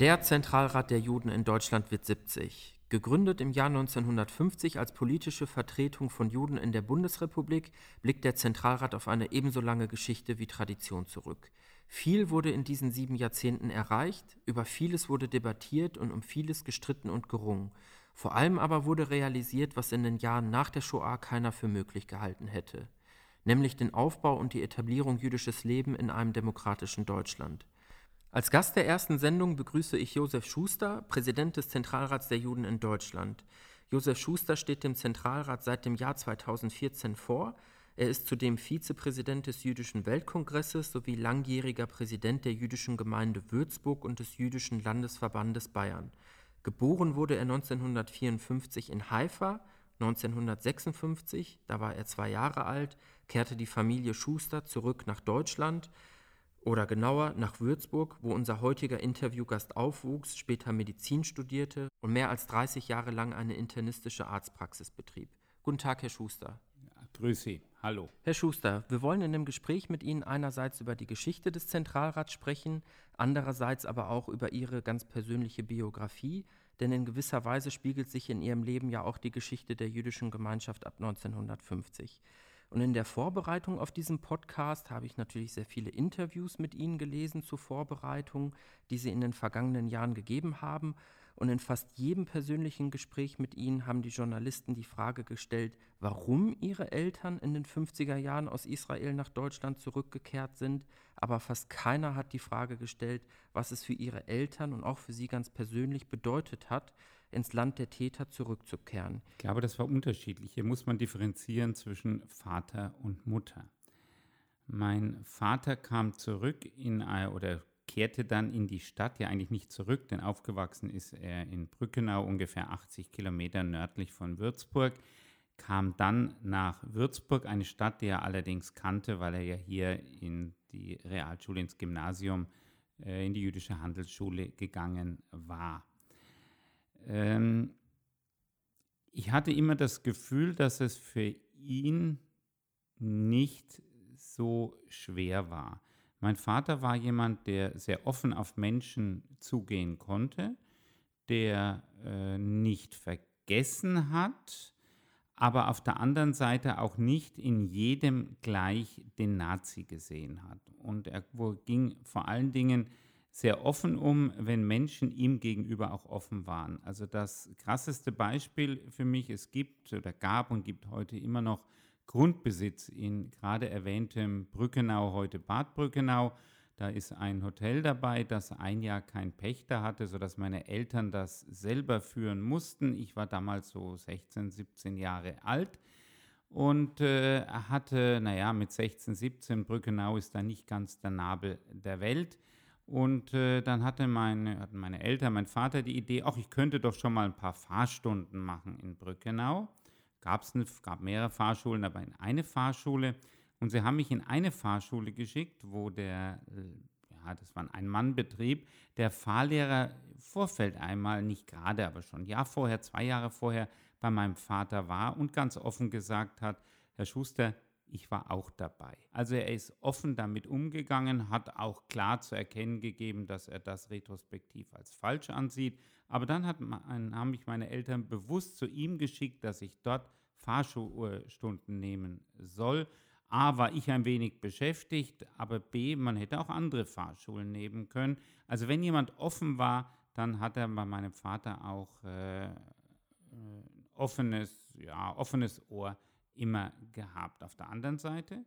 Der Zentralrat der Juden in Deutschland wird 70. Gegründet im Jahr 1950 als politische Vertretung von Juden in der Bundesrepublik, blickt der Zentralrat auf eine ebenso lange Geschichte wie Tradition zurück. Viel wurde in diesen sieben Jahrzehnten erreicht, über vieles wurde debattiert und um vieles gestritten und gerungen. Vor allem aber wurde realisiert, was in den Jahren nach der Shoah keiner für möglich gehalten hätte, nämlich den Aufbau und die Etablierung jüdisches Leben in einem demokratischen Deutschland. Als Gast der ersten Sendung begrüße ich Josef Schuster, Präsident des Zentralrats der Juden in Deutschland. Josef Schuster steht dem Zentralrat seit dem Jahr 2014 vor. Er ist zudem Vizepräsident des Jüdischen Weltkongresses sowie langjähriger Präsident der jüdischen Gemeinde Würzburg und des Jüdischen Landesverbandes Bayern. Geboren wurde er 1954 in Haifa. 1956, da war er zwei Jahre alt, kehrte die Familie Schuster zurück nach Deutschland oder genauer nach Würzburg, wo unser heutiger Interviewgast aufwuchs, später Medizin studierte und mehr als 30 Jahre lang eine internistische Arztpraxis betrieb. Guten Tag, Herr Schuster. Grüß Sie. Hallo. Herr Schuster, wir wollen in dem Gespräch mit Ihnen einerseits über die Geschichte des Zentralrats sprechen, andererseits aber auch über Ihre ganz persönliche Biografie, denn in gewisser Weise spiegelt sich in Ihrem Leben ja auch die Geschichte der jüdischen Gemeinschaft ab 1950. Und in der Vorbereitung auf diesen Podcast habe ich natürlich sehr viele Interviews mit Ihnen gelesen zur Vorbereitung, die Sie in den vergangenen Jahren gegeben haben. Und in fast jedem persönlichen Gespräch mit Ihnen haben die Journalisten die Frage gestellt, warum Ihre Eltern in den 50er Jahren aus Israel nach Deutschland zurückgekehrt sind. Aber fast keiner hat die Frage gestellt, was es für Ihre Eltern und auch für Sie ganz persönlich bedeutet hat, ins Land der Täter zurückzukehren. Ich glaube, das war unterschiedlich. Hier muss man differenzieren zwischen Vater und Mutter. Mein Vater kam zurück in oder kehrte dann in die Stadt, ja eigentlich nicht zurück, denn aufgewachsen ist er in Brückenau, ungefähr 80 Kilometer nördlich von Würzburg, kam dann nach Würzburg, eine Stadt, die er allerdings kannte, weil er ja hier in die Realschule, ins Gymnasium, äh, in die jüdische Handelsschule gegangen war. Ähm, ich hatte immer das Gefühl, dass es für ihn nicht so schwer war. Mein Vater war jemand, der sehr offen auf Menschen zugehen konnte, der äh, nicht vergessen hat, aber auf der anderen Seite auch nicht in jedem gleich den Nazi gesehen hat. Und er ging vor allen Dingen sehr offen um, wenn Menschen ihm gegenüber auch offen waren. Also das krasseste Beispiel für mich, es gibt oder gab und gibt heute immer noch Grundbesitz in gerade erwähntem Brückenau, heute Bad Brückenau. Da ist ein Hotel dabei, das ein Jahr kein Pächter hatte, sodass meine Eltern das selber führen mussten. Ich war damals so 16, 17 Jahre alt und äh, hatte, naja, mit 16, 17, Brückenau ist da nicht ganz der Nabel der Welt. Und äh, dann hatte meine, hatten meine Eltern, mein Vater die Idee, ach, ich könnte doch schon mal ein paar Fahrstunden machen in Brückenau. Gab's eine, gab mehrere Fahrschulen, aber in eine Fahrschule. Und sie haben mich in eine Fahrschule geschickt, wo der, äh, ja, das war ein Ein-Mann-Betrieb, der Fahrlehrer Vorfeld einmal, nicht gerade, aber schon ein Jahr vorher, zwei Jahre vorher bei meinem Vater war und ganz offen gesagt hat, Herr Schuster, ich war auch dabei. Also er ist offen damit umgegangen, hat auch klar zu erkennen gegeben, dass er das retrospektiv als falsch ansieht. Aber dann hat, haben mich meine Eltern bewusst zu ihm geschickt, dass ich dort Fahrschulstunden nehmen soll. A, war ich ein wenig beschäftigt, aber B, man hätte auch andere Fahrschulen nehmen können. Also wenn jemand offen war, dann hat er bei meinem Vater auch äh, äh offenes, ja, offenes Ohr immer gehabt. Auf der anderen Seite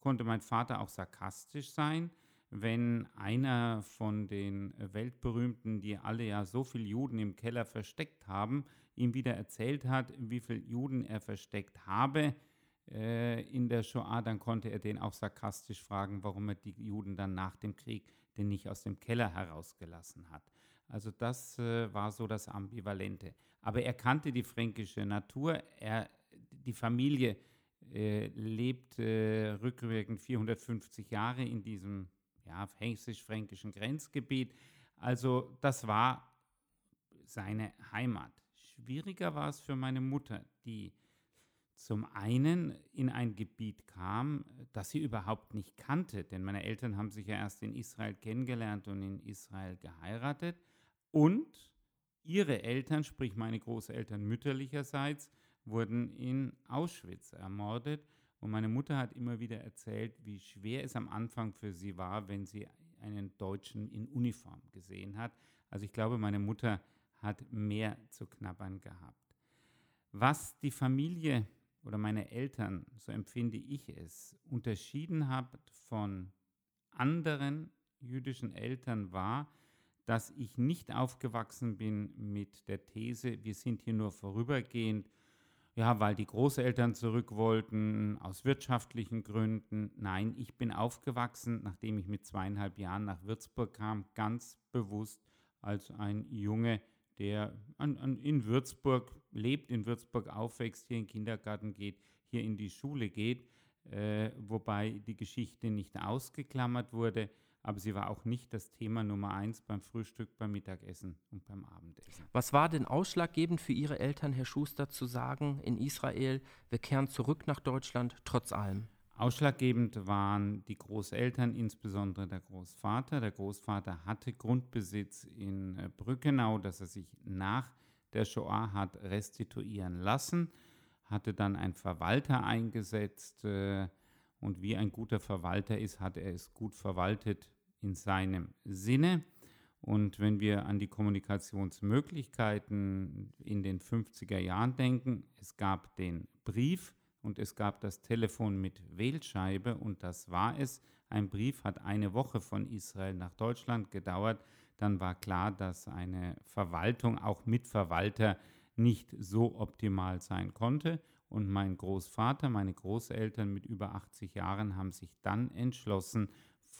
konnte mein Vater auch sarkastisch sein, wenn einer von den weltberühmten, die alle ja so viele Juden im Keller versteckt haben, ihm wieder erzählt hat, wie viele Juden er versteckt habe äh, in der Shoah, dann konnte er den auch sarkastisch fragen, warum er die Juden dann nach dem Krieg denn nicht aus dem Keller herausgelassen hat. Also das äh, war so das Ambivalente. Aber er kannte die fränkische Natur, er die Familie äh, lebt äh, rückwirkend 450 Jahre in diesem ja, hessisch-fränkischen Grenzgebiet. Also das war seine Heimat. Schwieriger war es für meine Mutter, die zum einen in ein Gebiet kam, das sie überhaupt nicht kannte, denn meine Eltern haben sich ja erst in Israel kennengelernt und in Israel geheiratet, Und ihre Eltern, sprich meine Großeltern mütterlicherseits, wurden in Auschwitz ermordet. Und meine Mutter hat immer wieder erzählt, wie schwer es am Anfang für sie war, wenn sie einen Deutschen in Uniform gesehen hat. Also ich glaube, meine Mutter hat mehr zu knabbern gehabt. Was die Familie oder meine Eltern, so empfinde ich es, unterschieden hat von anderen jüdischen Eltern war, dass ich nicht aufgewachsen bin mit der These, wir sind hier nur vorübergehend, ja, weil die Großeltern zurück wollten, aus wirtschaftlichen Gründen. Nein, ich bin aufgewachsen, nachdem ich mit zweieinhalb Jahren nach Würzburg kam, ganz bewusst als ein Junge, der an, an, in Würzburg lebt, in Würzburg aufwächst, hier in den Kindergarten geht, hier in die Schule geht, äh, wobei die Geschichte nicht ausgeklammert wurde aber sie war auch nicht das Thema Nummer eins beim Frühstück, beim Mittagessen und beim Abendessen. Was war denn ausschlaggebend für Ihre Eltern, Herr Schuster, zu sagen, in Israel, wir kehren zurück nach Deutschland, trotz allem? Ausschlaggebend waren die Großeltern, insbesondere der Großvater. Der Großvater hatte Grundbesitz in äh, Brückenau, das er sich nach der Shoah hat restituieren lassen, hatte dann einen Verwalter eingesetzt, äh, und wie ein guter Verwalter ist, hat er es gut verwaltet in seinem Sinne. Und wenn wir an die Kommunikationsmöglichkeiten in den 50er Jahren denken, es gab den Brief und es gab das Telefon mit Wählscheibe und das war es. Ein Brief hat eine Woche von Israel nach Deutschland gedauert. Dann war klar, dass eine Verwaltung auch mit Verwalter nicht so optimal sein konnte. Und mein Großvater, meine Großeltern mit über 80 Jahren haben sich dann entschlossen,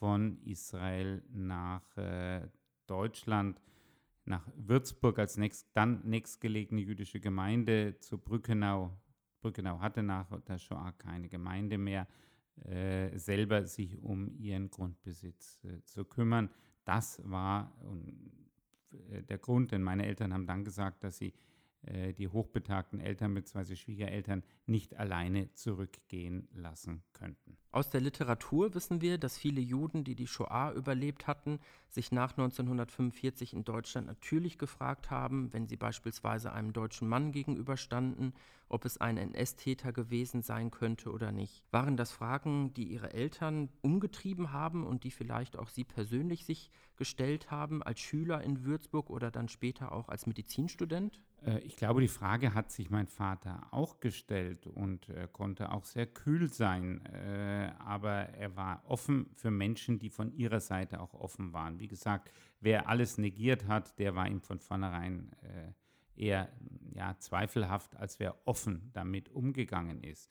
von Israel nach äh, Deutschland, nach Würzburg als nächst, dann nächstgelegene jüdische Gemeinde zu Brückenau. Brückenau hatte nach der Shoah keine Gemeinde mehr, äh, selber sich um ihren Grundbesitz äh, zu kümmern. Das war äh, der Grund, denn meine Eltern haben dann gesagt, dass sie die hochbetagten Eltern bzw. Schwiegereltern nicht alleine zurückgehen lassen könnten. Aus der Literatur wissen wir, dass viele Juden, die die Shoah überlebt hatten, sich nach 1945 in Deutschland natürlich gefragt haben, wenn sie beispielsweise einem deutschen Mann gegenüberstanden, ob es ein NS-Täter gewesen sein könnte oder nicht. Waren das Fragen, die ihre Eltern umgetrieben haben und die vielleicht auch sie persönlich sich gestellt haben als Schüler in Würzburg oder dann später auch als Medizinstudent? Äh, ich glaube, die Frage hat sich mein Vater auch gestellt und er konnte auch sehr kühl sein, äh, aber er war offen für Menschen, die von ihrer Seite auch offen waren. Wie gesagt, wer alles negiert hat, der war ihm von vornherein äh, eher ja, zweifelhaft, als wer offen damit umgegangen ist.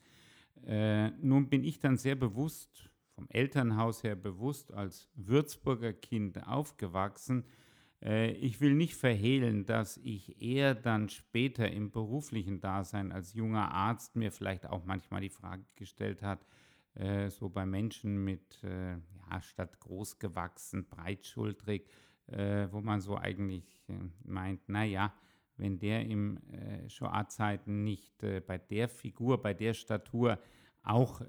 nun bin ich dann sehr bewusst, vom Elternhaus her bewusst, als Würzburger Kind aufgewachsen, äh, ich will nicht verhehlen, dass ich eher dann später im beruflichen Dasein als junger Arzt mir vielleicht auch manchmal die Frage gestellt hat, äh, so bei Menschen mit, äh, ja, statt groß gewachsen, breitschultrig, wo man so eigentlich meint, naja, wenn der im Shoah-Zeiten nicht bei der Figur, bei der Statur auch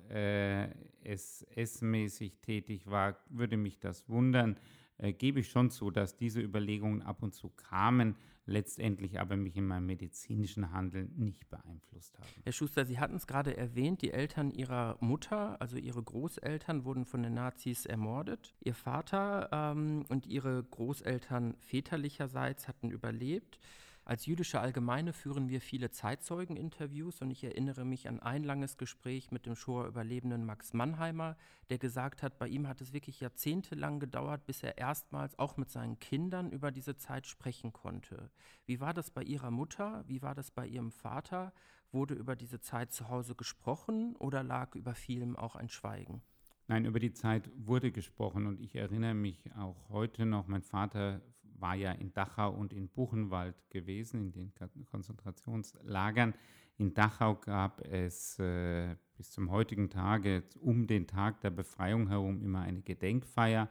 SS-mäßig tätig war, würde mich das wundern äh, gebe ich schon zu, dass diese Überlegungen ab und zu kamen, letztendlich aber mich in meinem medizinischen Handeln nicht beeinflusst haben. Herr Schuster, Sie hatten es gerade erwähnt, die Eltern Ihrer Mutter, also Ihre Großeltern, wurden von den Nazis ermordet. Ihr Vater ähm, und Ihre Großeltern väterlicherseits hatten überlebt. Als jüdische Allgemeine führen wir viele Zeitzeugeninterviews und ich erinnere mich an ein langes Gespräch mit dem Shoah-Überlebenden Max Mannheimer, der gesagt hat, bei ihm hat es wirklich jahrzehntelang gedauert, bis er erstmals auch mit seinen Kindern über diese Zeit sprechen konnte. Wie war das bei Ihrer Mutter? Wie war das bei Ihrem Vater? Wurde über diese Zeit zu Hause gesprochen oder lag über vielem auch ein Schweigen? Nein, über die Zeit wurde gesprochen und ich erinnere mich auch heute noch, mein Vater war ja in Dachau und in Buchenwald gewesen, in den Konzentrationslagern. In Dachau gab es äh, bis zum heutigen Tage um den Tag der Befreiung herum immer eine Gedenkfeier.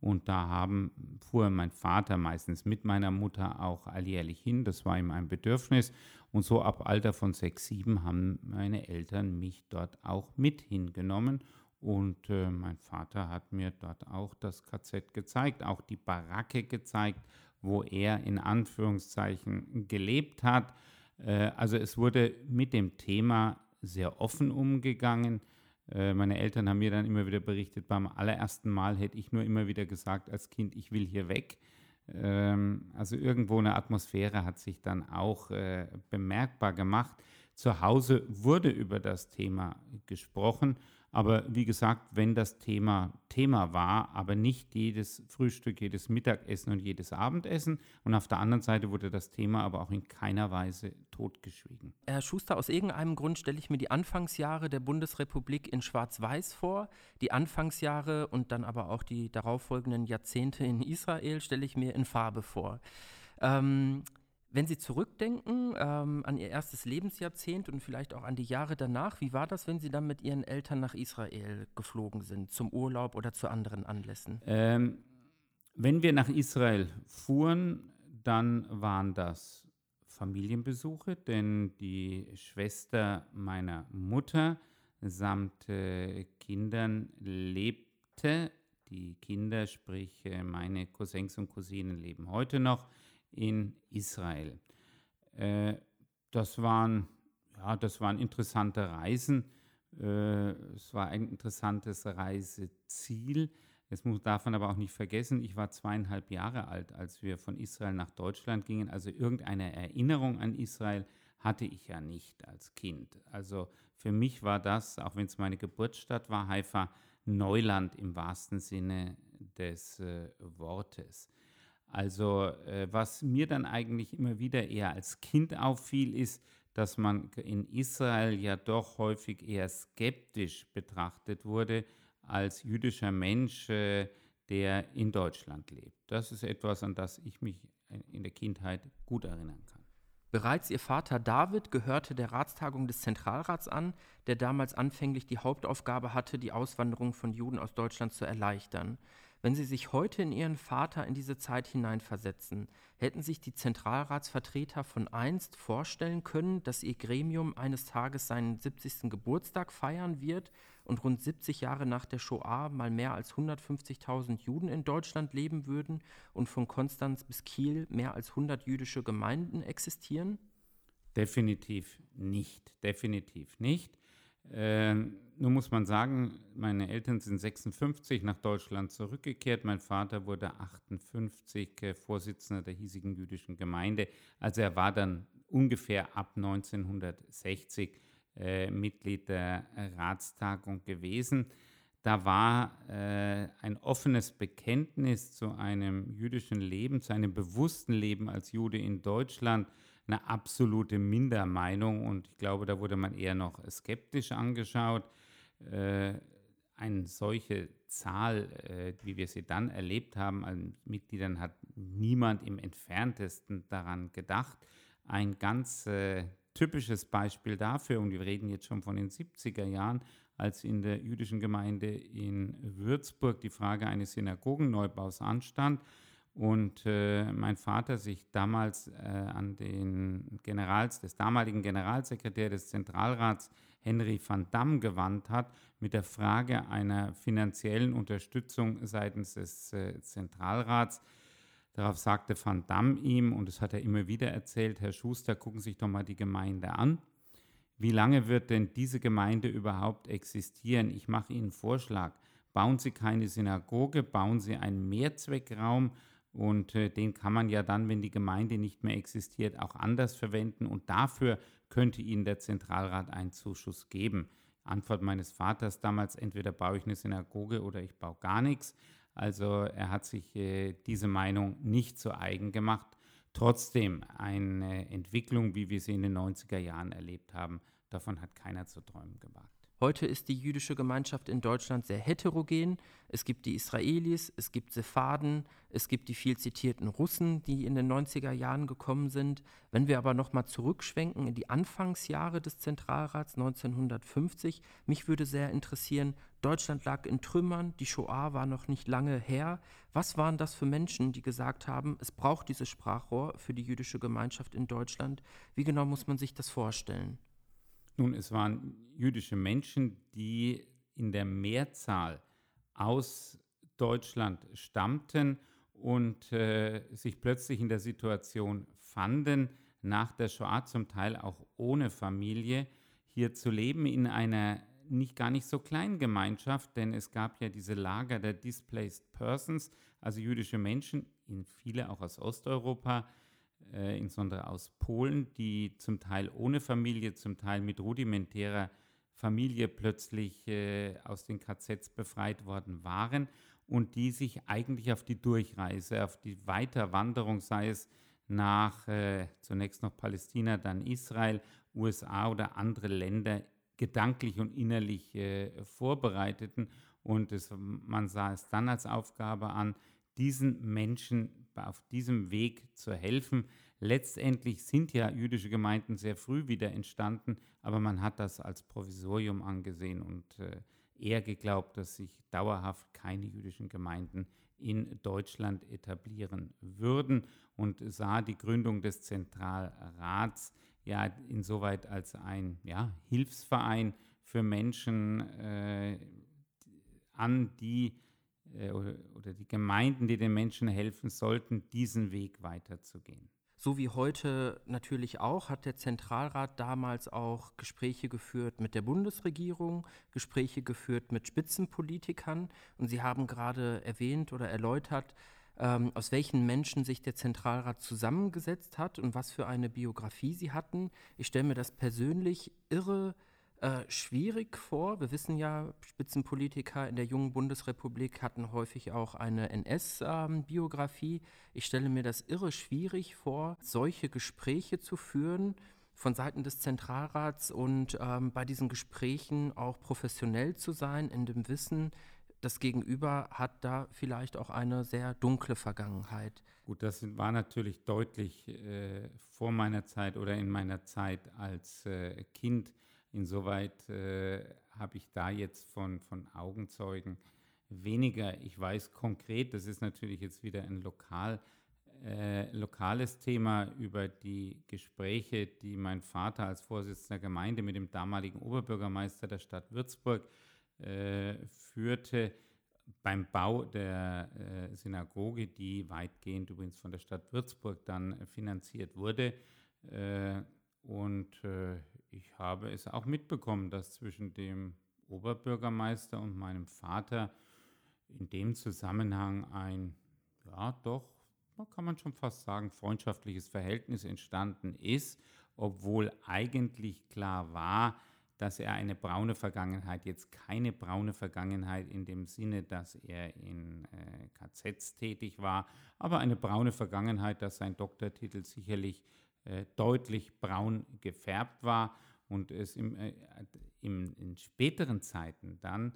Und da haben, fuhr mein Vater meistens mit meiner Mutter auch alljährlich hin. Das war ihm ein Bedürfnis. Und so ab Alter von sechs, sieben haben meine Eltern mich dort auch mit hingenommen. Und äh, mein Vater hat mir dort auch das KZ gezeigt, auch die Baracke gezeigt, wo er in Anführungszeichen gelebt hat. Äh, also es wurde mit dem Thema sehr offen umgegangen. Äh, meine Eltern haben mir dann immer wieder berichtet, beim allerersten Mal hätte ich nur immer wieder gesagt als Kind, ich will hier weg. Ähm, also irgendwo eine Atmosphäre hat sich dann auch äh, bemerkbar gemacht. Zu Hause wurde über das Thema gesprochen aber wie gesagt, wenn das Thema Thema war, aber nicht jedes Frühstück, jedes Mittagessen und jedes Abendessen. Und auf der anderen Seite wurde das Thema aber auch in keiner Weise totgeschwiegen. Herr Schuster, aus irgendeinem Grund stelle ich mir die Anfangsjahre der Bundesrepublik in Schwarz-Weiß vor. Die Anfangsjahre und dann aber auch die darauffolgenden Jahrzehnte in Israel stelle ich mir in Farbe vor. Ähm, wenn Sie zurückdenken ähm, an Ihr erstes Lebensjahrzehnt und vielleicht auch an die Jahre danach, wie war das, wenn Sie dann mit Ihren Eltern nach Israel geflogen sind, zum Urlaub oder zu anderen Anlässen? Ähm, wenn wir nach Israel fuhren, dann waren das Familienbesuche, denn die Schwester meiner Mutter samt äh, Kindern lebte. Die Kinder, sprich äh, meine Cousins und Cousinen, leben heute noch in Israel. Äh, das, waren, ja, das waren interessante Reisen. Äh, es war ein interessantes Reiseziel. Es muss davon aber auch nicht vergessen, ich war zweieinhalb Jahre alt, als wir von Israel nach Deutschland gingen. Also irgendeine Erinnerung an Israel hatte ich ja nicht als Kind. Also für mich war das, auch wenn es meine Geburtsstadt war, Haifa, Neuland im wahrsten Sinne des äh, Wortes. Also äh, was mir dann eigentlich immer wieder eher als Kind auffiel, ist, dass man in Israel ja doch häufig eher skeptisch betrachtet wurde als jüdischer Mensch, äh, der in Deutschland lebt. Das ist etwas, an das ich mich in der Kindheit gut erinnern kann. Bereits ihr Vater David gehörte der Ratstagung des Zentralrats an, der damals anfänglich die Hauptaufgabe hatte, die Auswanderung von Juden aus Deutschland zu erleichtern. Wenn Sie sich heute in Ihren Vater in diese Zeit hineinversetzen, hätten sich die Zentralratsvertreter von einst vorstellen können, dass Ihr Gremium eines Tages seinen 70. Geburtstag feiern wird und rund 70 Jahre nach der Shoah mal mehr als 150.000 Juden in Deutschland leben würden und von Konstanz bis Kiel mehr als 100 jüdische Gemeinden existieren? Definitiv nicht, definitiv nicht. Äh, nun muss man sagen, meine Eltern sind 56 nach Deutschland zurückgekehrt. Mein Vater wurde 58 äh, Vorsitzender der hiesigen jüdischen Gemeinde. Also er war dann ungefähr ab 1960 äh, Mitglied der Ratstagung gewesen. Da war äh, ein offenes Bekenntnis zu einem jüdischen Leben, zu einem bewussten Leben als Jude in Deutschland eine absolute Mindermeinung und ich glaube, da wurde man eher noch skeptisch angeschaut. Äh, eine solche Zahl, äh, wie wir sie dann erlebt haben, an Mitgliedern hat niemand im entferntesten daran gedacht. Ein ganz äh, typisches Beispiel dafür, und wir reden jetzt schon von den 70er Jahren, als in der jüdischen Gemeinde in Würzburg die Frage eines Synagogenneubaus anstand und äh, mein Vater sich damals äh, an den Generals, des damaligen Generalsekretär des Zentralrats Henry van Damme gewandt hat mit der Frage einer finanziellen Unterstützung seitens des äh, Zentralrats. Darauf sagte Van Damme ihm, und das hat er immer wieder erzählt, Herr Schuster, gucken Sie sich doch mal die Gemeinde an. Wie lange wird denn diese Gemeinde überhaupt existieren? Ich mache Ihnen einen Vorschlag. Bauen Sie keine Synagoge, bauen Sie einen Mehrzweckraum, und äh, den kann man ja dann, wenn die Gemeinde nicht mehr existiert, auch anders verwenden. Und dafür könnte Ihnen der Zentralrat einen Zuschuss geben. Antwort meines Vaters damals, entweder baue ich eine Synagoge oder ich baue gar nichts. Also er hat sich äh, diese Meinung nicht zu eigen gemacht. Trotzdem eine Entwicklung, wie wir sie in den 90er Jahren erlebt haben, davon hat keiner zu träumen gewagt. Heute ist die jüdische Gemeinschaft in Deutschland sehr heterogen. Es gibt die Israelis, es gibt Sephaden, es gibt die viel zitierten Russen, die in den 90er Jahren gekommen sind. Wenn wir aber nochmal zurückschwenken in die Anfangsjahre des Zentralrats 1950, mich würde sehr interessieren, Deutschland lag in Trümmern, die Shoah war noch nicht lange her. Was waren das für Menschen, die gesagt haben, es braucht dieses Sprachrohr für die jüdische Gemeinschaft in Deutschland? Wie genau muss man sich das vorstellen? Nun, es waren jüdische Menschen, die in der Mehrzahl aus Deutschland stammten und äh, sich plötzlich in der Situation fanden, nach der Shoah zum Teil auch ohne Familie, hier zu leben in einer nicht gar nicht so kleinen Gemeinschaft, denn es gab ja diese Lager der Displaced Persons, also jüdische Menschen, in viele auch aus Osteuropa, äh, insbesondere aus Polen, die zum Teil ohne Familie, zum Teil mit rudimentärer Familie plötzlich äh, aus den KZs befreit worden waren und die sich eigentlich auf die Durchreise, auf die Weiterwanderung, sei es nach äh, zunächst noch Palästina, dann Israel, USA oder andere Länder gedanklich und innerlich äh, vorbereiteten. Und es, man sah es dann als Aufgabe an, diesen Menschen auf diesem Weg zu helfen. Letztendlich sind ja jüdische Gemeinden sehr früh wieder entstanden, aber man hat das als Provisorium angesehen und äh, eher geglaubt, dass sich dauerhaft keine jüdischen Gemeinden in Deutschland etablieren würden und sah die Gründung des Zentralrats ja insoweit als ein ja, Hilfsverein für Menschen äh, an, die äh, oder, die Gemeinden, die den Menschen helfen sollten, diesen Weg weiterzugehen. So wie heute natürlich auch, hat der Zentralrat damals auch Gespräche geführt mit der Bundesregierung, Gespräche geführt mit Spitzenpolitikern. Und Sie haben gerade erwähnt oder erläutert, ähm, aus welchen Menschen sich der Zentralrat zusammengesetzt hat und was für eine Biografie sie hatten. Ich stelle mir das persönlich irre äh, schwierig vor. Wir wissen ja, Spitzenpolitiker in der jungen Bundesrepublik hatten häufig auch eine NS-Biografie. Ähm, ich stelle mir das irre schwierig vor, solche Gespräche zu führen von Seiten des Zentralrats und ähm, bei diesen Gesprächen auch professionell zu sein, in dem Wissen, das Gegenüber hat da vielleicht auch eine sehr dunkle Vergangenheit. Gut, das war natürlich deutlich äh, vor meiner Zeit oder in meiner Zeit als äh, Kind. Insoweit äh, habe ich da jetzt von, von Augenzeugen weniger. Ich weiß konkret, das ist natürlich jetzt wieder ein lokal, äh, lokales Thema über die Gespräche, die mein Vater als Vorsitzender Gemeinde mit dem damaligen Oberbürgermeister der Stadt Würzburg äh, führte beim Bau der äh, Synagoge, die weitgehend übrigens von der Stadt Würzburg dann finanziert wurde. Äh, und äh, ich habe es auch mitbekommen, dass zwischen dem Oberbürgermeister und meinem Vater in dem Zusammenhang ein, ja doch, kann man schon fast sagen, freundschaftliches Verhältnis entstanden ist, obwohl eigentlich klar war, dass er eine braune Vergangenheit, jetzt keine braune Vergangenheit in dem Sinne, dass er in äh, KZs tätig war, aber eine braune Vergangenheit, dass sein Doktortitel sicherlich deutlich braun gefärbt war und es im, äh, im, in späteren Zeiten dann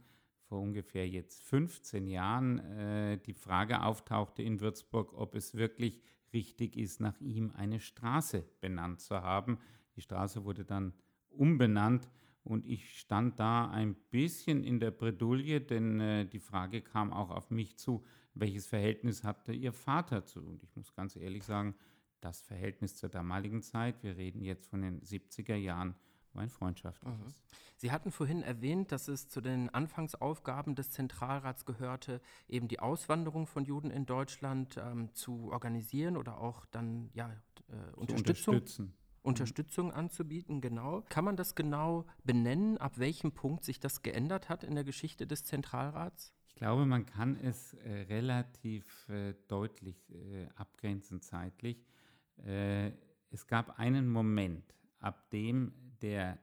vor ungefähr jetzt 15 Jahren äh, die Frage auftauchte in Würzburg, ob es wirklich richtig ist, nach ihm eine Straße benannt zu haben. Die Straße wurde dann umbenannt und ich stand da ein bisschen in der Bredouille, denn äh, die Frage kam auch auf mich zu, welches Verhältnis hatte Ihr Vater zu? Und ich muss ganz ehrlich sagen, das Verhältnis zur damaligen Zeit, wir reden jetzt von den 70er Jahren, war ein freundschaftliches. Mhm. Sie hatten vorhin erwähnt, dass es zu den Anfangsaufgaben des Zentralrats gehörte, eben die Auswanderung von Juden in Deutschland ähm, zu organisieren oder auch dann ja, äh, Unterstützung. Unterstützen. Unterstützung anzubieten, genau. Kann man das genau benennen, ab welchem Punkt sich das geändert hat in der Geschichte des Zentralrats? Ich glaube, man kann es äh, relativ äh, deutlich äh, abgrenzen zeitlich. Äh, es gab einen Moment, ab dem der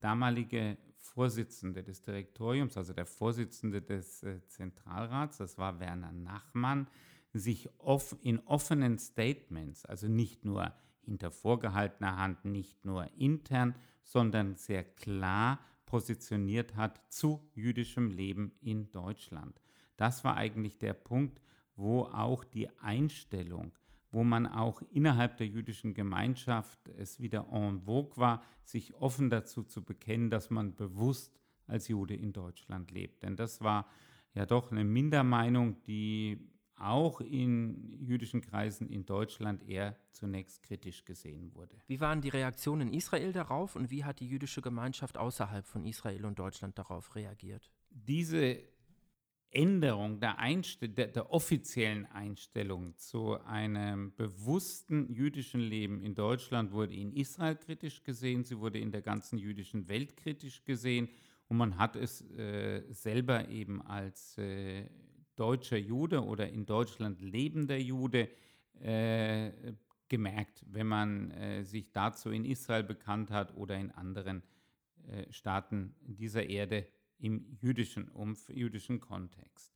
damalige Vorsitzende des Direktoriums, also der Vorsitzende des äh, Zentralrats, das war Werner Nachmann, sich off in offenen Statements, also nicht nur hinter vorgehaltener Hand nicht nur intern, sondern sehr klar positioniert hat zu jüdischem Leben in Deutschland. Das war eigentlich der Punkt, wo auch die Einstellung, wo man auch innerhalb der jüdischen Gemeinschaft es wieder en vogue war, sich offen dazu zu bekennen, dass man bewusst als Jude in Deutschland lebt. Denn das war ja doch eine Mindermeinung, die auch in jüdischen Kreisen in Deutschland eher zunächst kritisch gesehen wurde. Wie waren die Reaktionen in Israel darauf und wie hat die jüdische Gemeinschaft außerhalb von Israel und Deutschland darauf reagiert? Diese Änderung der, der, der, offiziellen Einstellung zu einem bewussten jüdischen Leben in Deutschland wurde in Israel kritisch gesehen, sie wurde in der ganzen jüdischen Welt kritisch gesehen und man hat es äh, selber eben als äh, deutscher Jude oder in Deutschland lebender Jude äh, gemerkt, wenn man äh, sich dazu in Israel bekannt hat oder in anderen äh, Staaten dieser Erde im jüdischen, Umf jüdischen Kontext.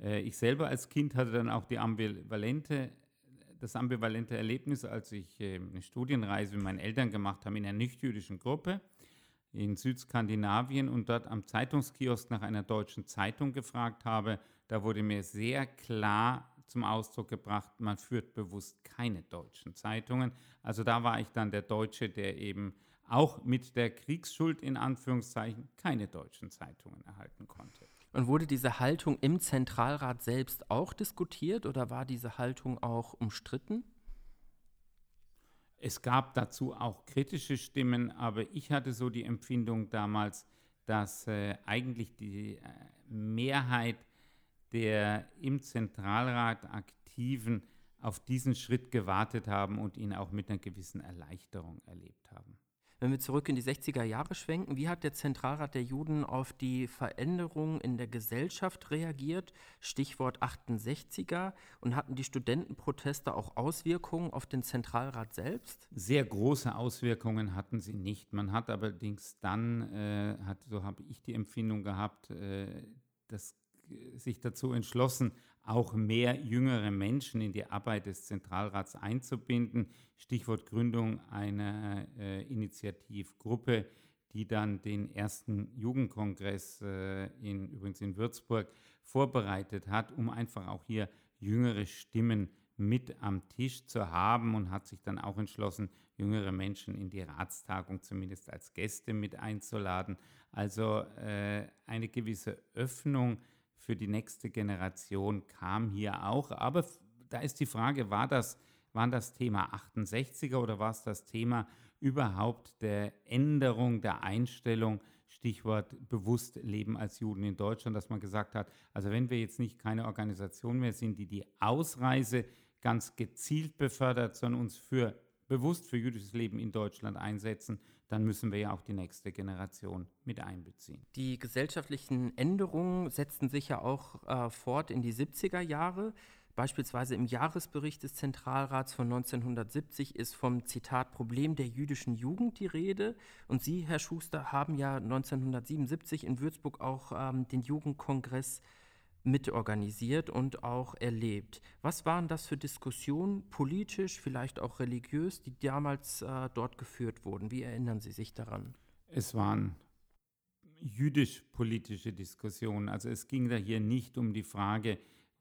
Äh, ich selber als Kind hatte dann auch die ambivalente, das ambivalente Erlebnis, als ich äh, eine Studienreise mit meinen Eltern gemacht habe in einer nicht-jüdischen Gruppe in Südskandinavien und dort am Zeitungskiosk nach einer deutschen Zeitung gefragt habe. Da wurde mir sehr klar zum Ausdruck gebracht, man führt bewusst keine deutschen Zeitungen. Also da war ich dann der Deutsche, der eben auch mit der Kriegsschuld in Anführungszeichen keine deutschen Zeitungen erhalten konnte. Und wurde diese Haltung im Zentralrat selbst auch diskutiert oder war diese Haltung auch umstritten? Es gab dazu auch kritische Stimmen, aber ich hatte so die Empfindung damals, dass äh, eigentlich die äh, Mehrheit der im Zentralrat Aktiven auf diesen Schritt gewartet haben und ihn auch mit einer gewissen Erleichterung erlebt haben. Wenn wir zurück in die 60er Jahre schwenken, wie hat der Zentralrat der Juden auf die Veränderungen in der Gesellschaft reagiert? Stichwort 68er. Und hatten die Studentenproteste auch Auswirkungen auf den Zentralrat selbst? Sehr große Auswirkungen hatten sie nicht. Man hat allerdings dann, äh, hat, so habe ich die Empfindung gehabt, äh, das sich dazu entschlossen, auch mehr jüngere Menschen in die Arbeit des Zentralrats einzubinden. Stichwort Gründung einer äh, Initiativgruppe, die dann den ersten Jugendkongress äh, in, übrigens in Würzburg vorbereitet hat, um einfach auch hier jüngere Stimmen mit am Tisch zu haben und hat sich dann auch entschlossen, jüngere Menschen in die Ratstagung zumindest als Gäste mit einzuladen. Also äh, eine gewisse Öffnung für die nächste Generation kam hier auch. Aber da ist die Frage, war das, war das Thema 68er oder war es das Thema überhaupt der Änderung der Einstellung, Stichwort bewusst Leben als Juden in Deutschland, dass man gesagt hat, also wenn wir jetzt nicht keine Organisation mehr sind, die die Ausreise ganz gezielt befördert, sondern uns für bewusst für jüdisches Leben in Deutschland einsetzen, dann müssen wir ja auch die nächste Generation mit einbeziehen. Die gesellschaftlichen Änderungen setzten sich ja auch äh, fort in die 70er Jahre. Beispielsweise im Jahresbericht des Zentralrats von 1970 ist vom Zitat Problem der jüdischen Jugend die Rede. Und Sie, Herr Schuster, haben ja 1977 in Würzburg auch ähm, den Jugendkongress mitorganisiert und auch erlebt. Was waren das für Diskussionen, politisch, vielleicht auch religiös, die damals äh, dort geführt wurden? Wie erinnern Sie sich daran? Es waren jüdisch-politische Diskussionen. Also es ging da hier nicht um die Frage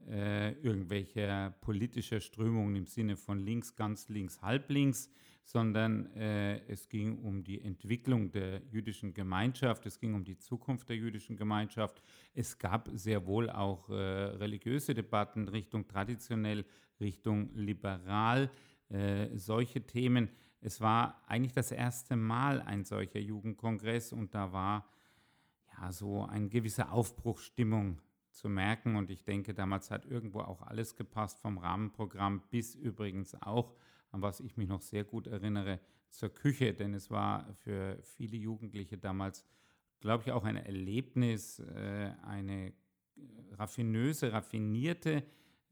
äh, irgendwelcher politischer Strömungen im Sinne von links, ganz links, halblinks, sondern äh, es ging um die Entwicklung der jüdischen Gemeinschaft, es ging um die Zukunft der jüdischen Gemeinschaft. Es gab sehr wohl auch äh, religiöse Debatten Richtung traditionell, Richtung liberal, äh, solche Themen. Es war eigentlich das erste Mal ein solcher Jugendkongress und da war ja so eine gewisse Aufbruchsstimmung zu merken. Und ich denke, damals hat irgendwo auch alles gepasst, vom Rahmenprogramm bis übrigens auch an was ich mich noch sehr gut erinnere, zur Küche, denn es war für viele Jugendliche damals, glaube ich, auch ein Erlebnis, äh, eine äh, raffinöse, raffinierte,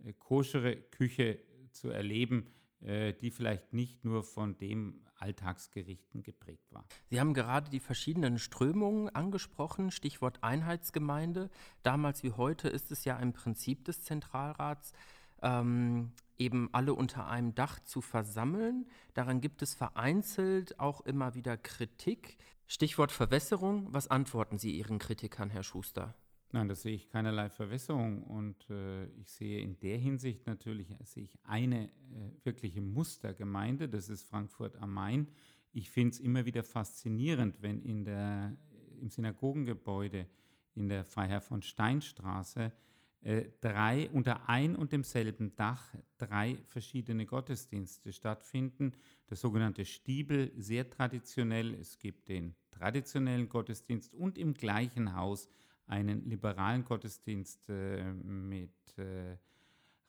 äh, koschere Küche zu erleben, die vielleicht nicht nur von dem Alltagsgerichten geprägt war. Sie haben gerade die verschiedenen Strömungen angesprochen, Stichwort Einheitsgemeinde. Damals wie heute ist es ja ein Prinzip des Zentralrats, ähm, eben alle unter einem Dach zu versammeln. Daran gibt es vereinzelt auch immer wieder Kritik. Stichwort Verwässerung. Was antworten Sie Ihren Kritikern, Herr Schuster? Nein, das sehe ich keinerlei Verwässerung und äh, ich sehe in der Hinsicht natürlich sehe ich eine äh, wirkliche Mustergemeinde, das ist Frankfurt am Main. Ich finde es immer wieder faszinierend, wenn in der, im Synagogengebäude in der Freiherr von Steinstraße äh, drei unter ein und demselben Dach drei verschiedene Gottesdienste stattfinden. Der sogenannte Stiebel, sehr traditionell. Es gibt den traditionellen Gottesdienst und im gleichen Haus einen liberalen Gottesdienst äh, mit äh,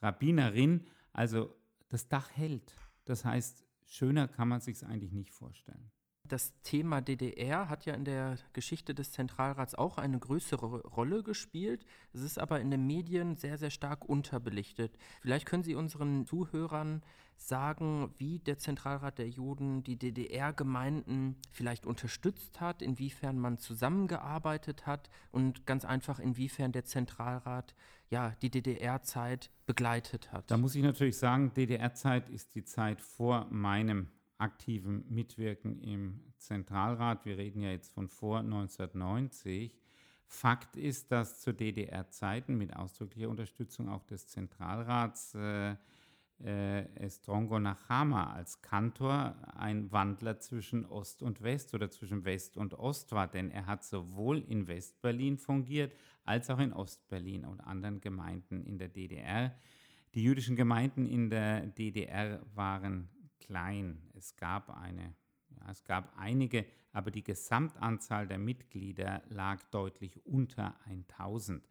Rabbinerin. Also das Dach hält. Das heißt, schöner kann man sich eigentlich nicht vorstellen. Das Thema DDR hat ja in der Geschichte des Zentralrats auch eine größere Rolle gespielt. Es ist aber in den Medien sehr, sehr stark unterbelichtet. Vielleicht können Sie unseren Zuhörern sagen, wie der Zentralrat der Juden die DDR-Gemeinden vielleicht unterstützt hat, inwiefern man zusammengearbeitet hat und ganz einfach, inwiefern der Zentralrat ja die DDR-Zeit begleitet hat. Da muss ich natürlich sagen, DDR-Zeit ist die Zeit vor meinem aktiven Mitwirken im Zentralrat. Wir reden ja jetzt von vor 1990. Fakt ist, dass zu DDR-Zeiten mit ausdrücklicher Unterstützung auch des Zentralrats äh, äh, Estrongo Nachama als Kantor ein Wandler zwischen Ost und West oder zwischen West und Ost war, denn er hat sowohl in Westberlin fungiert als auch in Ostberlin und anderen Gemeinden in der DDR. Die jüdischen Gemeinden in der DDR waren klein. Es gab eine, ja, es gab einige, aber die Gesamtanzahl der Mitglieder lag deutlich unter 1000.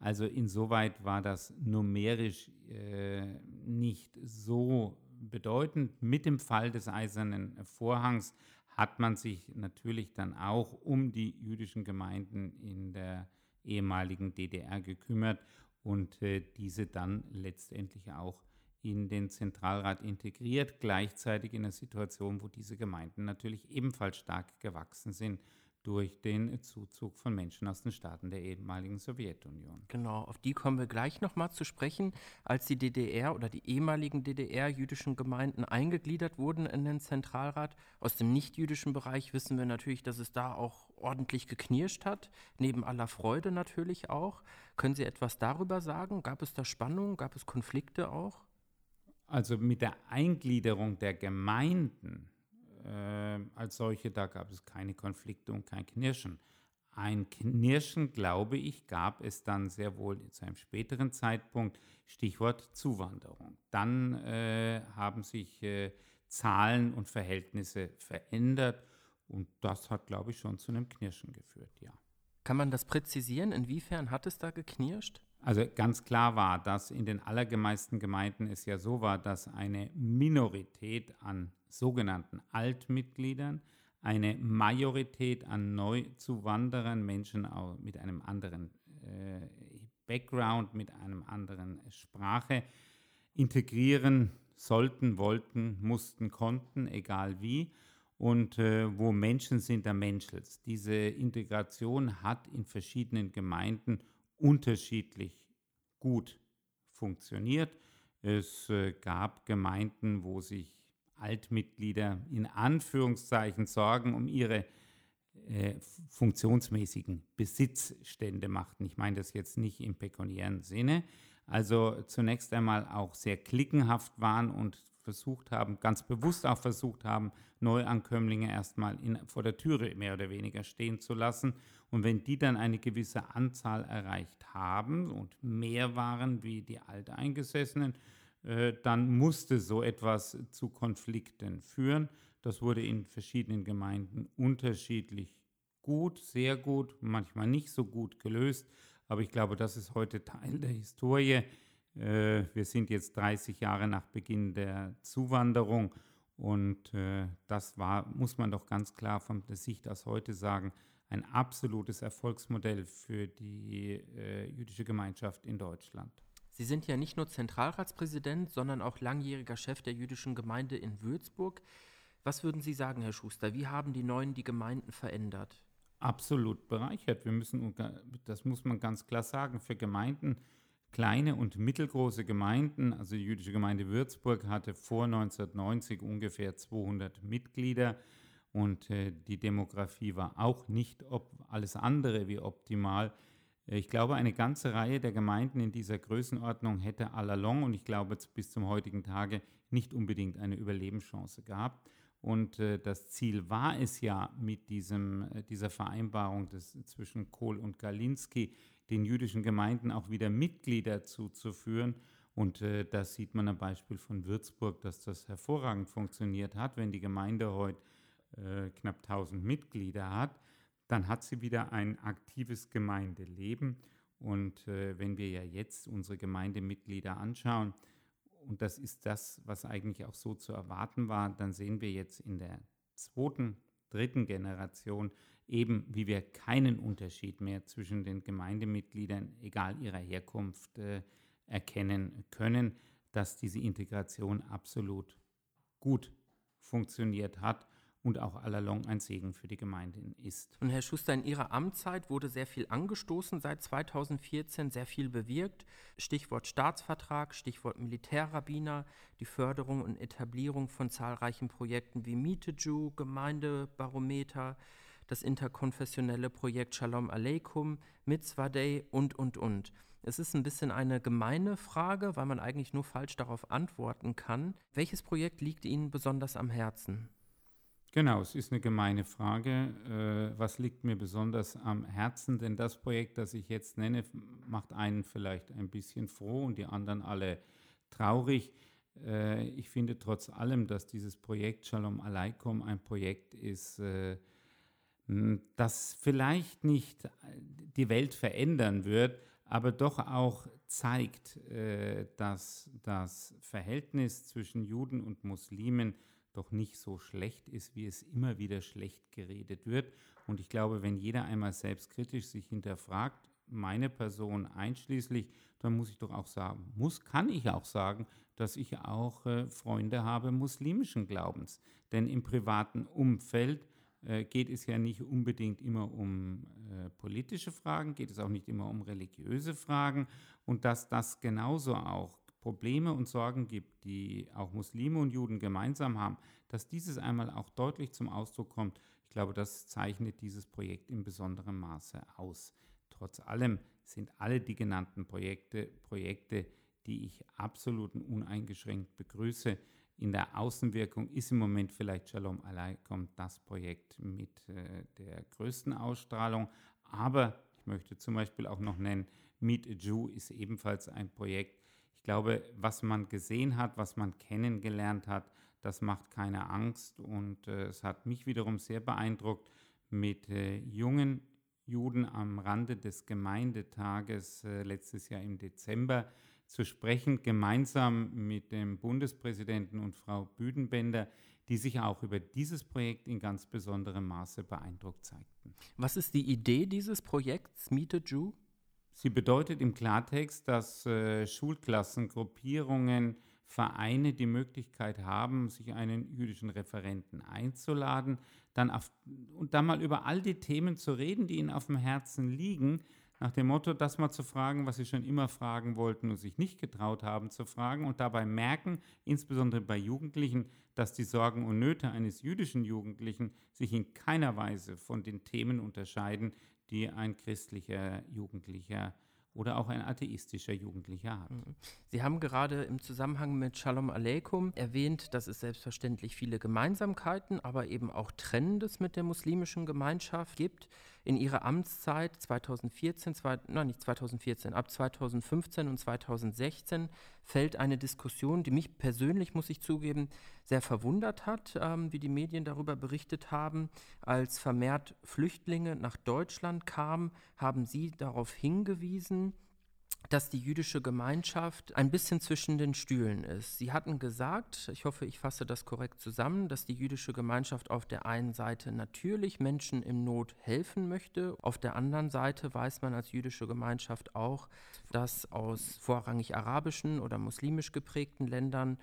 Also insoweit war das numerisch äh, nicht so bedeutend. Mit dem Fall des Eisernen Vorhangs hat man sich natürlich dann auch um die jüdischen Gemeinden in der ehemaligen DDR gekümmert und äh, diese dann letztendlich auch in den Zentralrat integriert, gleichzeitig in einer Situation, wo diese Gemeinden natürlich ebenfalls stark gewachsen sind durch den Zuzug von Menschen aus den Staaten der ehemaligen Sowjetunion. Genau, auf die kommen wir gleich nochmal zu sprechen. Als die DDR oder die ehemaligen DDR-jüdischen Gemeinden eingegliedert wurden in den Zentralrat, aus dem nichtjüdischen Bereich wissen wir natürlich, dass es da auch ordentlich geknirscht hat, neben aller Freude natürlich auch. Können Sie etwas darüber sagen? Gab es da Spannungen? Gab es Konflikte auch? Also mit der Eingliederung der Gemeinden äh, als solche, da gab es keine Konflikte und kein Knirschen. Ein Knirschen, glaube ich, gab es dann sehr wohl zu einem späteren Zeitpunkt, Stichwort Zuwanderung. Dann äh, haben sich äh, Zahlen und Verhältnisse verändert und das hat, glaube ich, schon zu einem Knirschen geführt, ja. Kann man das präzisieren? Inwiefern hat es da geknirscht? Also ganz klar war, dass in den allermeisten Gemeinden es ja so war, dass eine Minorität an sogenannten Altmitgliedern, eine Majorität an Neuzuwanderern, Menschen mit einem anderen äh, Background, mit einem anderen Sprache integrieren sollten, wollten, mussten, konnten, egal wie. Und äh, wo Menschen sind, da Menschels. Diese Integration hat in verschiedenen Gemeinden unterschiedlich gut funktioniert. Es äh, gab Gemeinden, wo sich Altmitglieder in Anführungszeichen Sorgen um ihre äh, funktionsmäßigen Besitzstände machten. Ich meine das jetzt nicht im pekuniären Sinne. Also zunächst einmal auch sehr klickenhaft waren und versucht haben, ganz bewusst auch versucht haben, Neuankömmlinge erstmal in, vor der Türe mehr oder weniger stehen zu lassen. Und wenn die dann eine gewisse Anzahl erreicht haben und mehr waren wie die Alteingesessenen, äh, dann musste so etwas zu Konflikten führen. Das wurde in verschiedenen Gemeinden unterschiedlich gut, sehr gut, manchmal nicht so gut gelöst. Aber ich glaube, das ist heute Teil der Historie. Äh, wir sind jetzt 30 Jahre nach Beginn der Zuwanderung und äh, das war, muss man doch ganz klar von der Sicht aus heute sagen, ein absolutes Erfolgsmodell für die äh, jüdische Gemeinschaft in Deutschland. Sie sind ja nicht nur Zentralratspräsident, sondern auch langjähriger Chef der jüdischen Gemeinde in Würzburg. Was würden Sie sagen, Herr Schuster? Wie haben die Neuen die Gemeinden verändert? Absolut bereichert. Wir müssen, das muss man ganz klar sagen, für Gemeinden kleine und mittelgroße Gemeinden, also die jüdische Gemeinde Würzburg hatte vor 1990 ungefähr 200 Mitglieder und äh, die Demografie war auch nicht alles andere wie optimal. Ich glaube, eine ganze Reihe der Gemeinden in dieser Größenordnung hätte à la longue und ich glaube bis zum heutigen Tage nicht unbedingt eine Überlebenschance gehabt. Und äh, das Ziel war es ja mit diesem, äh, dieser Vereinbarung des, zwischen Kohl und Galinski, den jüdischen Gemeinden auch wieder Mitglieder zuzuführen. Und äh, das sieht man am Beispiel von Würzburg, dass das hervorragend funktioniert hat. Wenn die Gemeinde heute äh, knapp 1000 Mitglieder hat, dann hat sie wieder ein aktives Gemeindeleben. Und äh, wenn wir ja jetzt unsere Gemeindemitglieder anschauen, und das ist das, was eigentlich auch so zu erwarten war, dann sehen wir jetzt in der zweiten, dritten Generation eben, wie wir keinen Unterschied mehr zwischen den Gemeindemitgliedern, egal ihrer Herkunft, äh, erkennen können, dass diese Integration absolut gut funktioniert hat und auch allalong ein Segen für die Gemeinden ist. Und Herr Schuster, in Ihrer Amtszeit wurde sehr viel angestoßen seit 2014, sehr viel bewirkt. Stichwort Staatsvertrag, Stichwort Militärrabbiner, die Förderung und Etablierung von zahlreichen Projekten wie Mieteju, Gemeindebarometer, das interkonfessionelle Projekt Shalom Aleikum, Mitzvah Day und, und, und. Es ist ein bisschen eine gemeine Frage, weil man eigentlich nur falsch darauf antworten kann. Welches Projekt liegt Ihnen besonders am Herzen? Genau, es ist eine gemeine Frage. Äh, was liegt mir besonders am Herzen? Denn das Projekt, das ich jetzt nenne, macht einen vielleicht ein bisschen froh und die anderen alle traurig. Äh, ich finde trotz allem, dass dieses Projekt Shalom Aleikum ein Projekt ist, äh, das vielleicht nicht die Welt verändern wird, aber doch auch zeigt, dass das Verhältnis zwischen Juden und Muslimen doch nicht so schlecht ist, wie es immer wieder schlecht geredet wird. Und ich glaube, wenn jeder einmal selbstkritisch sich hinterfragt, meine Person einschließlich, dann muss ich doch auch sagen, muss, kann ich auch sagen, dass ich auch äh, Freunde habe muslimischen Glaubens. Denn im privaten Umfeld äh, geht es ja nicht unbedingt immer um äh, politische Fragen, geht es auch nicht immer um religiöse Fragen und dass das genauso auch Probleme und Sorgen gibt, die auch Muslime und Juden gemeinsam haben, dass dieses einmal auch deutlich zum Ausdruck kommt, ich glaube, das zeichnet dieses Projekt in besonderem Maße aus. Trotz allem sind alle die genannten Projekte Projekte, die ich absolut uneingeschränkt begrüße. In der Außenwirkung ist im Moment vielleicht Shalom Aleikum das Projekt mit äh, der größten Ausstrahlung. Aber ich möchte zum Beispiel auch noch nennen, Meet a Jew ist ebenfalls ein Projekt, ich glaube, was man gesehen hat, was man kennengelernt hat, das macht keine Angst. Und äh, es hat mich wiederum sehr beeindruckt, mit äh, jungen Juden am Rande des Gemeindetages äh, letztes Jahr im Dezember zu sprechen, gemeinsam mit dem Bundespräsidenten und Frau Büdenbender, die sich auch über dieses Projekt in ganz besonderem Maße beeindruckt zeigten. Was ist die Idee dieses Projekts Meet a Jew? Sie bedeutet im Klartext, dass äh, Schulklassen, Gruppierungen, Vereine die Möglichkeit haben, sich einen jüdischen Referenten einzuladen, dann auf, und dann mal über all die Themen zu reden, die ihnen auf dem Herzen liegen, nach dem Motto, das mal zu fragen, was sie schon immer fragen wollten und sich nicht getraut haben zu fragen und dabei merken, insbesondere bei Jugendlichen, dass die Sorgen und Nöte eines jüdischen Jugendlichen sich in keiner Weise von den Themen unterscheiden, die ein christlicher Jugendlicher oder auch ein atheistischer Jugendlicher hat. Mhm. Sie haben gerade im Zusammenhang mit Shalom Aleikum erwähnt, dass es selbstverständlich viele Gemeinsamkeiten, aber eben auch Trennendes mit der muslimischen Gemeinschaft gibt. In Ihrer Amtszeit 2014, zwei, nein nicht 2014, ab 2015 und 2016 fällt eine Diskussion, die mich persönlich, muss ich zugeben, sehr verwundert hat, ähm, wie die Medien darüber berichtet haben. Als vermehrt Flüchtlinge nach Deutschland kamen, haben Sie darauf hingewiesen, dass die jüdische Gemeinschaft ein bisschen zwischen den Stühlen ist. Sie hatten gesagt, ich hoffe, ich fasse das korrekt zusammen, dass die jüdische Gemeinschaft auf der einen Seite natürlich Menschen in Not helfen möchte, auf der anderen Seite weiß man als jüdische Gemeinschaft auch, dass aus vorrangig arabischen oder muslimisch geprägten Ländern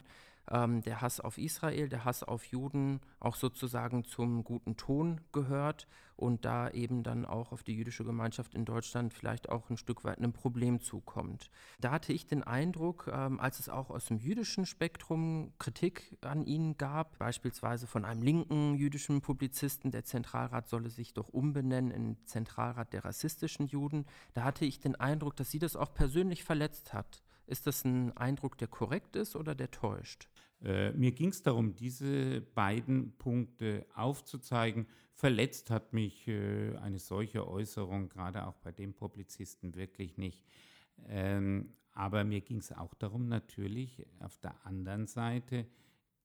ähm, der Hass auf Israel, der Hass auf Juden auch sozusagen zum guten Ton gehört und da eben dann auch auf die jüdische Gemeinschaft in Deutschland vielleicht auch ein Stück weit ein Problem zukommt. Da hatte ich den Eindruck, ähm, als es auch aus dem jüdischen Spektrum Kritik an ihnen gab, beispielsweise von einem linken jüdischen Publizisten, der Zentralrat solle sich doch umbenennen in Zentralrat der rassistischen Juden, da hatte ich den Eindruck, dass sie das auch persönlich verletzt hat. Ist das ein Eindruck, der korrekt ist oder der täuscht? Äh, mir ging es darum, diese beiden Punkte aufzuzeigen. Verletzt hat mich äh, eine solche Äußerung, gerade auch bei dem Publizisten, wirklich nicht. Ähm, aber mir ging es auch darum, natürlich auf der anderen Seite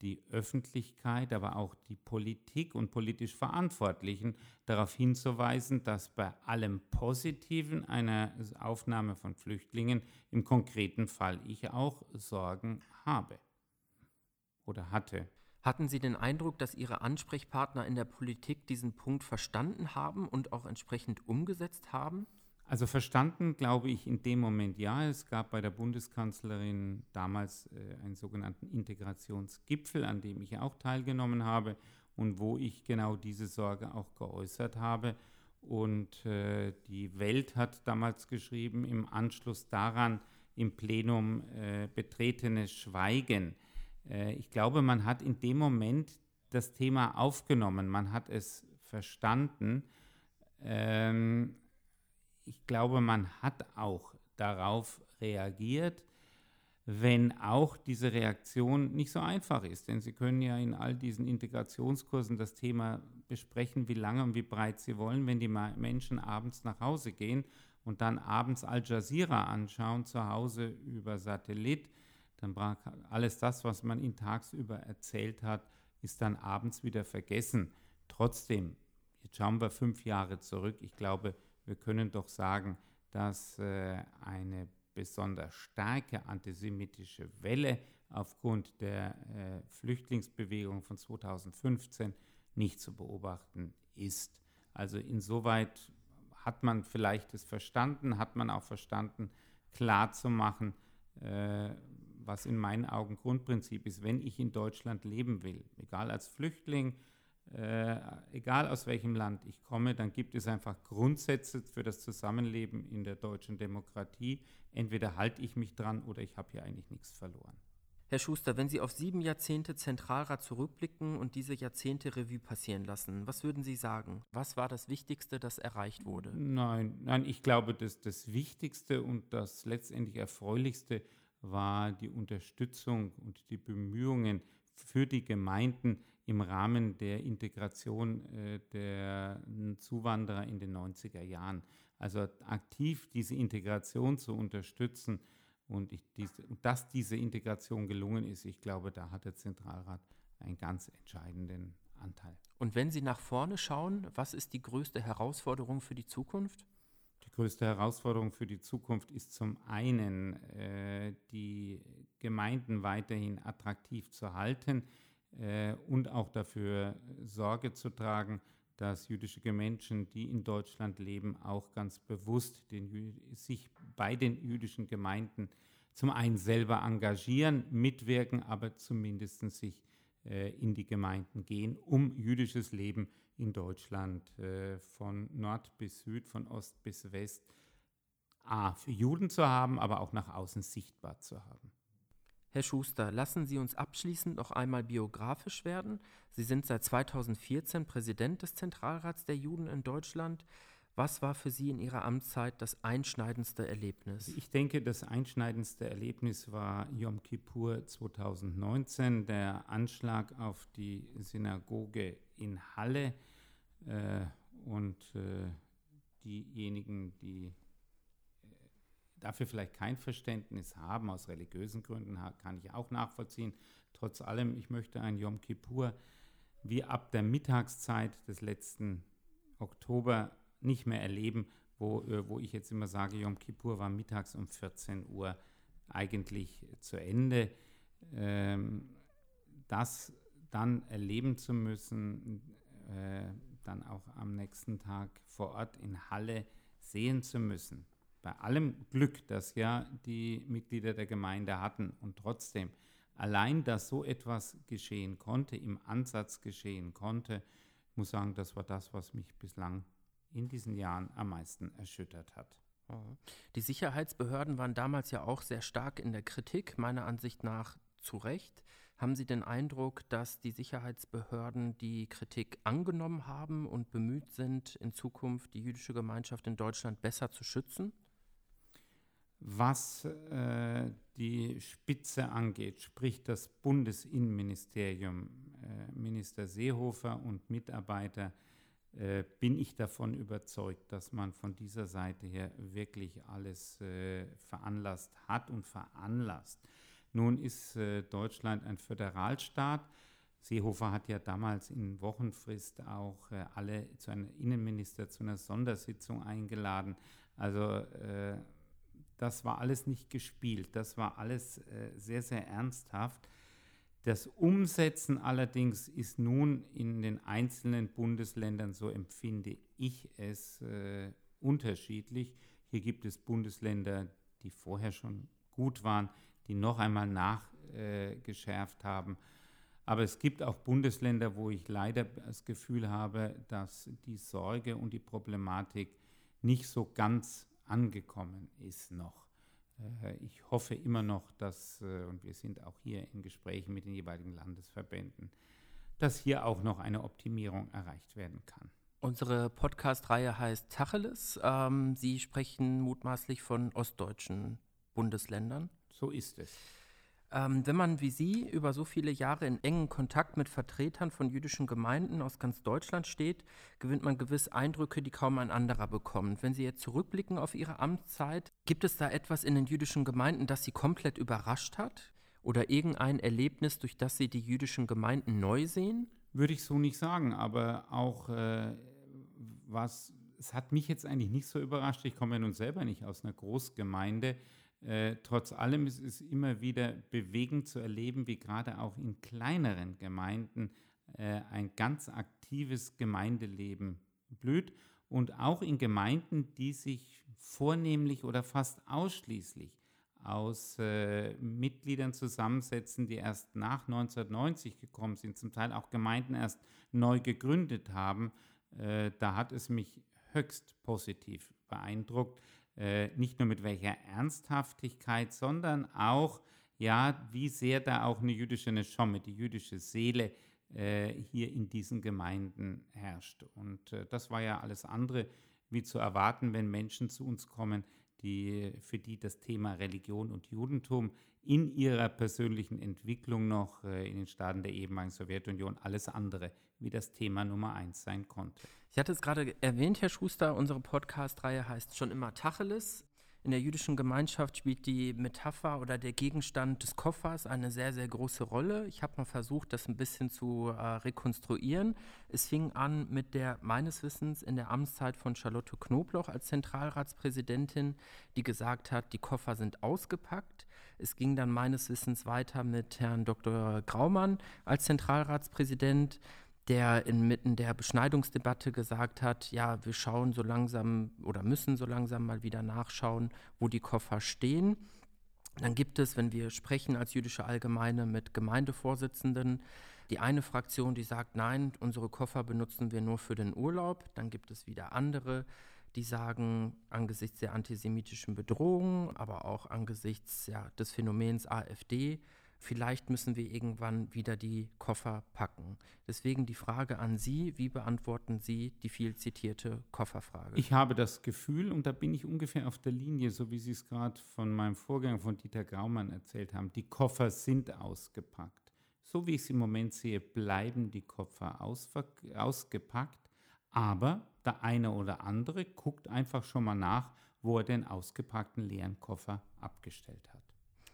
die Öffentlichkeit, aber auch die Politik und politisch Verantwortlichen darauf hinzuweisen, dass bei allem Positiven einer Aufnahme von Flüchtlingen im konkreten Fall ich auch Sorgen habe oder hatte. Hatten Sie den Eindruck, dass Ihre Ansprechpartner in der Politik diesen Punkt verstanden haben und auch entsprechend umgesetzt haben? Also verstanden glaube ich in dem Moment ja. Es gab bei der Bundeskanzlerin damals äh, einen sogenannten Integrationsgipfel, an dem ich auch teilgenommen habe und wo ich genau diese Sorge auch geäußert habe. Und äh, die Welt hat damals geschrieben, im Anschluss daran im Plenum äh, betretenes Schweigen. Äh, ich glaube, man hat in dem Moment das Thema aufgenommen, man hat es verstanden. Ähm, ich glaube, man hat auch darauf reagiert, wenn auch diese Reaktion nicht so einfach ist. Denn Sie können ja in all diesen Integrationskursen das Thema besprechen, wie lange und wie breit Sie wollen. Wenn die Menschen abends nach Hause gehen und dann abends Al Jazeera anschauen, zu Hause über Satellit, dann alles das, was man ihnen tagsüber erzählt hat, ist dann abends wieder vergessen. Trotzdem, jetzt schauen wir fünf Jahre zurück. Ich glaube, wir können doch sagen, dass äh, eine besonders starke antisemitische Welle aufgrund der äh, Flüchtlingsbewegung von 2015 nicht zu beobachten ist. Also insoweit hat man vielleicht es verstanden, hat man auch verstanden, klarzumachen, äh, was in meinen Augen Grundprinzip ist, wenn ich in Deutschland leben will, egal als Flüchtling, äh, egal aus welchem Land ich komme, dann gibt es einfach Grundsätze für das Zusammenleben in der deutschen Demokratie. Entweder halte ich mich dran oder ich habe hier eigentlich nichts verloren. Herr Schuster, wenn Sie auf sieben Jahrzehnte Zentralrat zurückblicken und diese Jahrzehnte Revue passieren lassen, was würden Sie sagen? Was war das Wichtigste, das erreicht wurde? Nein, nein, ich glaube, dass das Wichtigste und das letztendlich Erfreulichste war die Unterstützung und die Bemühungen für die Gemeinden im Rahmen der Integration äh, der Zuwanderer in den 90er Jahren. Also aktiv diese Integration zu unterstützen und, ich, dass diese Integration gelungen ist, ich glaube, da hat der Zentralrat einen ganz entscheidenden Anteil. Und wenn Sie nach vorne schauen, was ist die größte Herausforderung für die Zukunft? Die größte Herausforderung für die Zukunft ist zum einen, äh, die Gemeinden weiterhin attraktiv zu halten äh, und auch dafür Sorge zu tragen, dass jüdische Menschen, die in Deutschland leben, auch ganz bewusst den, sich bei den jüdischen Gemeinden zum einen selber engagieren, mitwirken, aber zumindest sich äh, in die Gemeinden gehen, um jüdisches Leben in Deutschland äh, von Nord bis Süd, von Ost bis West, A, für Juden zu haben, aber auch nach außen sichtbar zu haben. Herr Schuster, lassen Sie uns abschließend noch einmal biografisch werden. Sie sind seit 2014 Präsident des Zentralrats der Juden in Deutschland. Was war für Sie in Ihrer Amtszeit das einschneidendste Erlebnis? Ich denke, das einschneidendste Erlebnis war Yom Kippur 2019, der Anschlag auf die Synagoge in Halle. Äh, und äh, diejenigen, die dafür vielleicht kein Verständnis haben, aus religiösen Gründen, kann ich auch nachvollziehen. Trotz allem, ich möchte ein Yom Kippur wie ab der Mittagszeit des letzten Oktober nicht mehr erleben, wo, äh, wo ich jetzt immer sage, Yom Kippur war mittags um 14 Uhr eigentlich zu Ende. Ähm, das dann erleben zu müssen, äh, dann auch am nächsten Tag vor Ort in Halle sehen zu müssen, bei allem Glück, das ja die Mitglieder der Gemeinde hatten und trotzdem allein, dass so etwas geschehen konnte, im Ansatz geschehen konnte, ich muss sagen, das war das, was mich bislang in diesen Jahren am meisten erschüttert hat. Die Sicherheitsbehörden waren damals ja auch sehr stark in der Kritik, meiner Ansicht nach zu Recht. Haben Sie den Eindruck, dass die Sicherheitsbehörden die Kritik angenommen haben und bemüht sind, in Zukunft die jüdische Gemeinschaft in Deutschland besser zu schützen? Was äh, die Spitze angeht, sprich das Bundesinnenministerium, äh, Minister Seehofer und Mitarbeiter, äh, bin ich davon überzeugt, dass man von dieser Seite her wirklich alles äh, veranlasst hat und veranlasst. Nun ist äh, Deutschland ein Föderalstaat. Seehofer hat ja damals in Wochenfrist auch äh, alle zu einem Innenminister zu einer Sondersitzung eingeladen. Also das war alles nicht gespielt, das war alles äh, sehr, sehr ernsthaft. Das Umsetzen allerdings ist nun in den einzelnen Bundesländern, so empfinde ich es, äh, unterschiedlich. Hier gibt es Bundesländer, die vorher schon gut waren, die noch einmal nachgeschärft äh, haben. Aber es gibt auch Bundesländer, wo ich leider das Gefühl habe, dass die Sorge und die Problematik nicht so ganz angekommen ist noch. Äh, ich hoffe immer noch, dass, äh, und wir sind auch hier in Gesprächen mit den jeweiligen Landesverbänden, dass hier auch noch eine Optimierung erreicht werden kann. Unsere Podcast-Reihe heißt Tacheles. Ähm, Sie sprechen mutmaßlich von ostdeutschen Bundesländern. So ist es. Ähm, wenn man wie Sie über so viele Jahre in engen Kontakt mit Vertretern von jüdischen Gemeinden aus ganz Deutschland steht, gewinnt man gewiss Eindrücke, die kaum ein anderer bekommt. Wenn Sie jetzt zurückblicken auf Ihre Amtszeit, gibt es da etwas in den jüdischen Gemeinden, das Sie komplett überrascht hat? Oder irgendein Erlebnis, durch das Sie die jüdischen Gemeinden neu sehen? Würde ich so nicht sagen, aber auch äh, was, es hat mich jetzt eigentlich nicht so überrascht. Ich komme ja nun selber nicht aus einer Großgemeinde. Äh, trotz allem ist es immer wieder bewegend zu erleben, wie gerade auch in kleineren Gemeinden äh, ein ganz aktives Gemeindeleben blüht und auch in Gemeinden, die sich vornehmlich oder fast ausschließlich aus äh, Mitgliedern zusammensetzen, die erst nach 1990 gekommen sind, zum Teil auch Gemeinden erst neu gegründet haben. Äh, da hat es mich höchst positiv beeindruckt, äh, nicht nur mit welcher Ernsthaftigkeit, sondern auch, ja, wie sehr da auch eine jüdische Neschomme, die jüdische Seele äh, hier in diesen Gemeinden herrscht. Und äh, das war ja alles andere wie zu erwarten, wenn Menschen zu uns kommen, die, für die das Thema Religion und Judentum in ihrer persönlichen Entwicklung noch äh, in den Staaten der ehemaligen Sowjetunion alles andere wie das Thema Nummer eins sein konnte. Ich hatte es gerade erwähnt, Herr Schuster, unsere Podcast-Reihe heißt schon immer Tacheles. In der jüdischen Gemeinschaft spielt die Metapher oder der Gegenstand des Koffers eine sehr, sehr große Rolle. Ich habe mal versucht, das ein bisschen zu äh, rekonstruieren. Es fing an mit der, meines Wissens, in der Amtszeit von Charlotte Knobloch als Zentralratspräsidentin, die gesagt hat, die Koffer sind ausgepackt. Es ging dann meines Wissens weiter mit Herrn Dr. Graumann als Zentralratspräsident der inmitten der Beschneidungsdebatte gesagt hat, ja, wir schauen so langsam oder müssen so langsam mal wieder nachschauen, wo die Koffer stehen. Dann gibt es, wenn wir sprechen als jüdische Allgemeine mit Gemeindevorsitzenden, die eine Fraktion, die sagt, nein, unsere Koffer benutzen wir nur für den Urlaub. Dann gibt es wieder andere, die sagen, angesichts der antisemitischen Bedrohung, aber auch angesichts ja, des Phänomens AfD, vielleicht müssen wir irgendwann wieder die Koffer packen. Deswegen die Frage an Sie, wie beantworten Sie die viel zitierte Kofferfrage? Ich habe das Gefühl, und da bin ich ungefähr auf der Linie, so wie Sie es gerade von meinem Vorgänger, von Dieter Graumann erzählt haben, die Koffer sind ausgepackt. So wie ich es im Moment sehe, bleiben die Koffer ausgepackt, aber der eine oder andere guckt einfach schon mal nach, wo er den ausgepackten leeren Koffer abgestellt hat.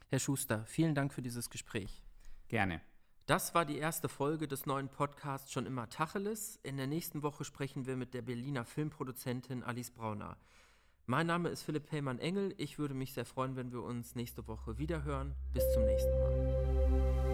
Herr Schuster, vielen Dank für dieses Gespräch. Gerne. Das war die erste Folge des neuen Podcasts Schon immer Tacheles. In der nächsten Woche sprechen wir mit der Berliner Filmproduzentin Alice Brauner. Mein Name ist Philipp Hellmann-Engel. Ich würde mich sehr freuen, wenn wir uns nächste Woche wiederhören. Bis zum nächsten Mal.